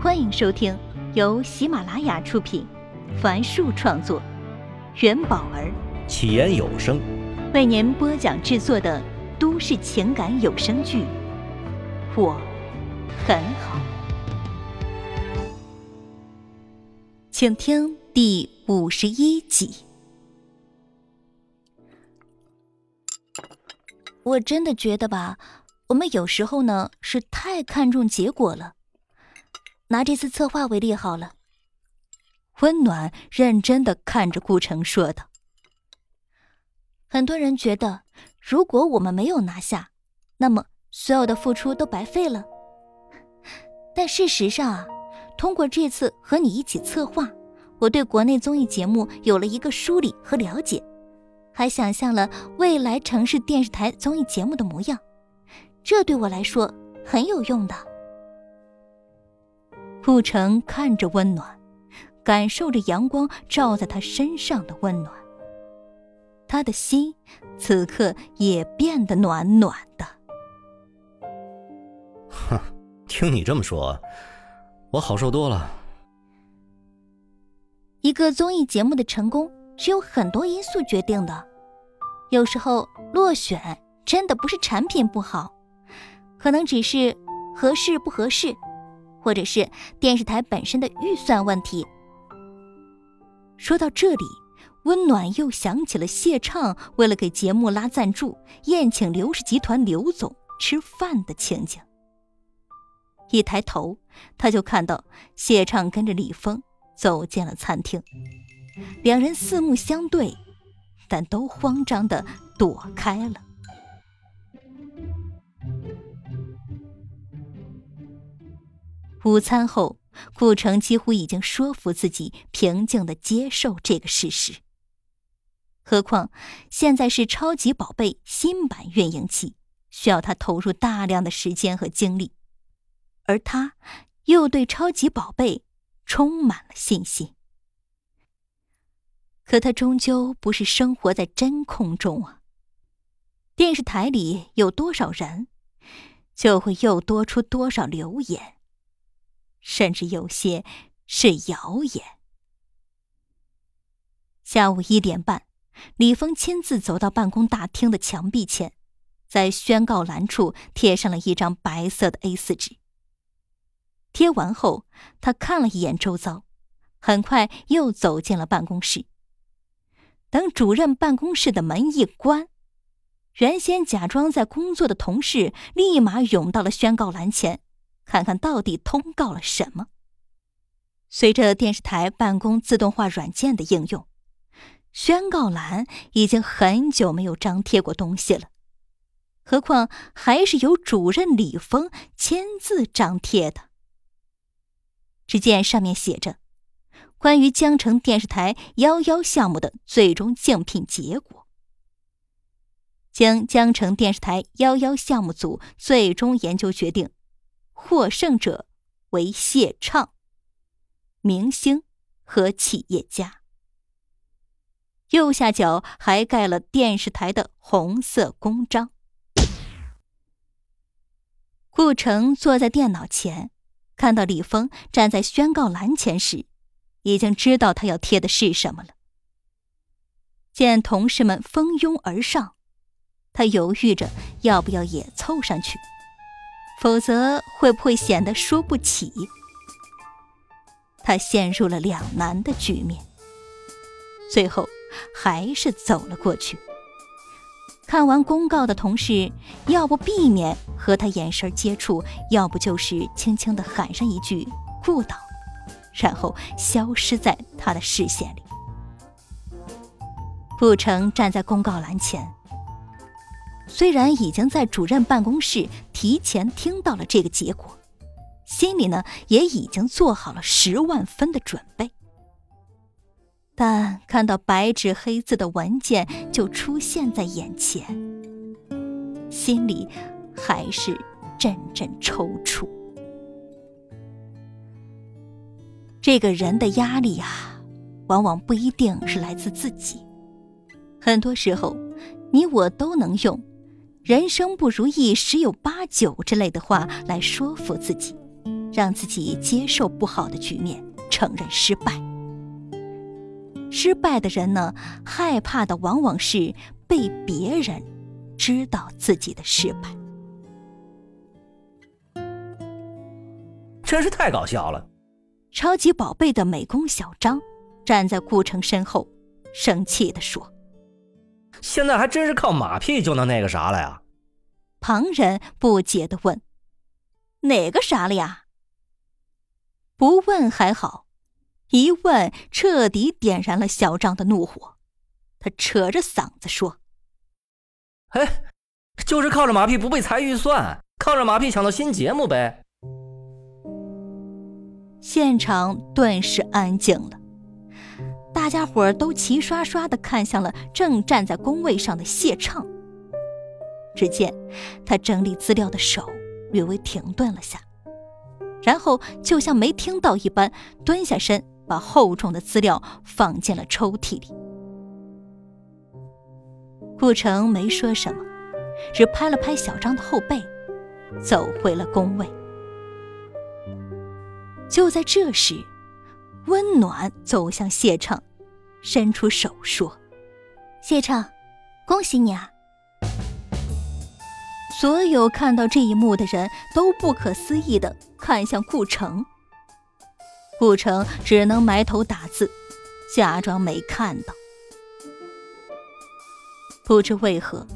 欢迎收听由喜马拉雅出品，凡树创作，元宝儿起言有声为您播讲制作的都市情感有声剧《我很好》，请听第五十一集。我真的觉得吧，我们有时候呢是太看重结果了。拿这次策划为例好了，温暖认真的看着顾城说道：“很多人觉得，如果我们没有拿下，那么所有的付出都白费了。但事实上啊，通过这次和你一起策划，我对国内综艺节目有了一个梳理和了解，还想象了未来城市电视台综艺节目的模样，这对我来说很有用的。”顾城看着温暖，感受着阳光照在他身上的温暖，他的心此刻也变得暖暖的。哼，听你这么说，我好受多了。一个综艺节目的成功是有很多因素决定的，有时候落选真的不是产品不好，可能只是合适不合适。或者是电视台本身的预算问题。说到这里，温暖又想起了谢畅为了给节目拉赞助，宴请刘氏集团刘总吃饭的情景。一抬头，他就看到谢畅跟着李峰走进了餐厅，两人四目相对，但都慌张的躲开了。午餐后，顾城几乎已经说服自己平静的接受这个事实。何况现在是超级宝贝新版运营期，需要他投入大量的时间和精力，而他又对超级宝贝充满了信心。可他终究不是生活在真空中啊！电视台里有多少人，就会又多出多少流言。甚至有些是谣言。下午一点半，李峰亲自走到办公大厅的墙壁前，在宣告栏处贴上了一张白色的 A 四纸。贴完后，他看了一眼周遭，很快又走进了办公室。等主任办公室的门一关，原先假装在工作的同事立马涌到了宣告栏前。看看到底通告了什么。随着电视台办公自动化软件的应用，宣告栏已经很久没有张贴过东西了，何况还是由主任李峰亲自张贴的。只见上面写着：“关于江城电视台幺幺项目的最终竞聘结果，经江城电视台幺幺项目组最终研究决定。”获胜者为谢畅，明星和企业家。右下角还盖了电视台的红色公章。顾城坐在电脑前，看到李峰站在宣告栏前时，已经知道他要贴的是什么了。见同事们蜂拥而上，他犹豫着要不要也凑上去。否则会不会显得输不起？他陷入了两难的局面，最后还是走了过去。看完公告的同事，要不避免和他眼神接触，要不就是轻轻的喊上一句“顾导”，然后消失在他的视线里。顾城站在公告栏前。虽然已经在主任办公室提前听到了这个结果，心里呢也已经做好了十万分的准备，但看到白纸黑字的文件就出现在眼前，心里还是阵阵抽搐。这个人的压力啊，往往不一定是来自自己，很多时候，你我都能用。人生不如意十有八九之类的话来说服自己，让自己接受不好的局面，承认失败。失败的人呢，害怕的往往是被别人知道自己的失败。真是太搞笑了！超级宝贝的美工小张站在顾城身后，生气地说：“现在还真是靠马屁就能那个啥了呀？”旁人不解的问：“哪个啥了呀？”不问还好，一问彻底点燃了小张的怒火。他扯着嗓子说：“哎，就是靠着马屁不被裁预算，靠着马屁抢到新节目呗。”现场顿时安静了，大家伙儿都齐刷刷的看向了正站在工位上的谢畅。只见他整理资料的手略微停顿了下，然后就像没听到一般，蹲下身把厚重的资料放进了抽屉里。顾城没说什么，只拍了拍小张的后背，走回了工位。就在这时，温暖走向谢畅，伸出手说：“谢畅，恭喜你啊！”所有看到这一幕的人都不可思议的看向顾城。顾城只能埋头打字，假装没看到。不知为何，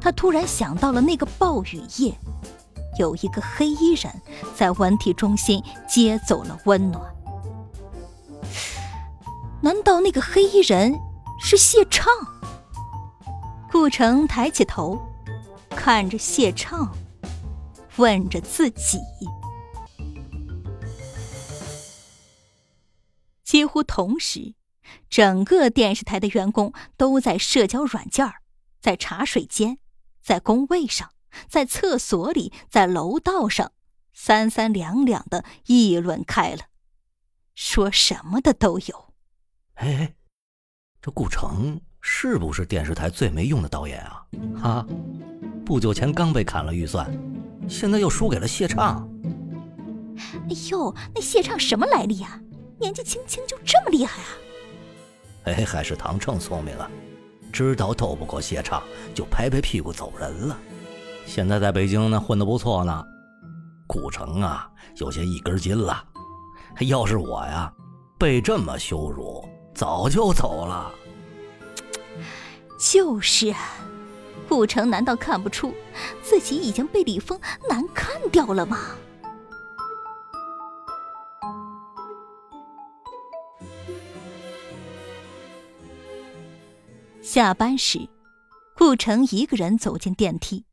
他突然想到了那个暴雨夜。有一个黑衣人在文体中心接走了温暖，难道那个黑衣人是谢畅？顾城抬起头，看着谢畅，问着自己。几乎同时，整个电视台的员工都在社交软件在茶水间，在工位上。在厕所里，在楼道上，三三两两的议论开了，说什么的都有。哎，这顾城是不是电视台最没用的导演啊？哈，不久前刚被砍了预算，现在又输给了谢畅。哎呦，那谢畅什么来历啊？年纪轻轻就这么厉害啊？哎，还是唐秤聪明啊，知道斗不过谢畅，就拍拍屁股走人了。现在在北京呢，混得不错呢。顾城啊，有些一根筋了。要是我呀，被这么羞辱，早就走了。就是啊，顾城难道看不出自己已经被李峰难看掉了吗？下班时，顾城一个人走进电梯。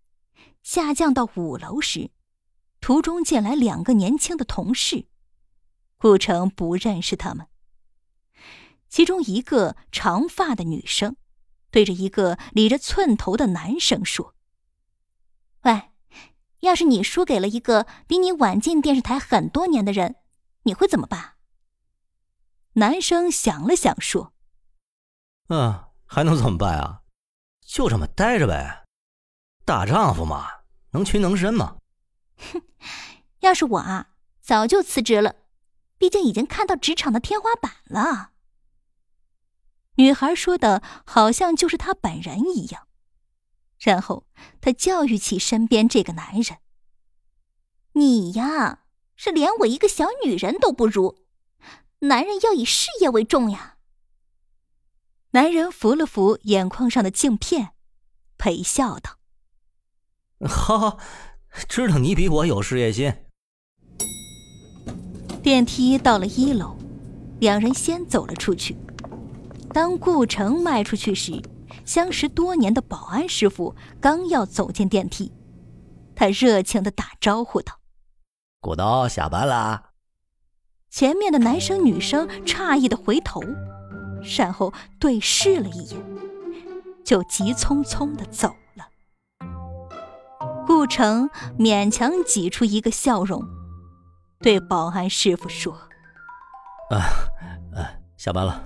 下降到五楼时，途中见来两个年轻的同事，顾城不认识他们。其中一个长发的女生，对着一个理着寸头的男生说：“喂，要是你输给了一个比你晚进电视台很多年的人，你会怎么办？”男生想了想说：“嗯，还能怎么办啊？就这么待着呗。”大丈夫嘛，能屈能伸嘛。哼，要是我啊，早就辞职了，毕竟已经看到职场的天花板了。女孩说的好像就是她本人一样，然后她教育起身边这个男人：“你呀，是连我一个小女人都不如，男人要以事业为重呀。”男人扶了扶眼眶上的镜片，陪笑道。好，知道你比我有事业心。电梯到了一楼，两人先走了出去。当顾城迈出去时，相识多年的保安师傅刚要走进电梯，他热情的打招呼道：“顾刀下班啦。”前面的男生女生诧异的回头，然后对视了一眼，就急匆匆的走了。顾城勉强挤出一个笑容，对保安师傅说：“啊，啊，下班了。”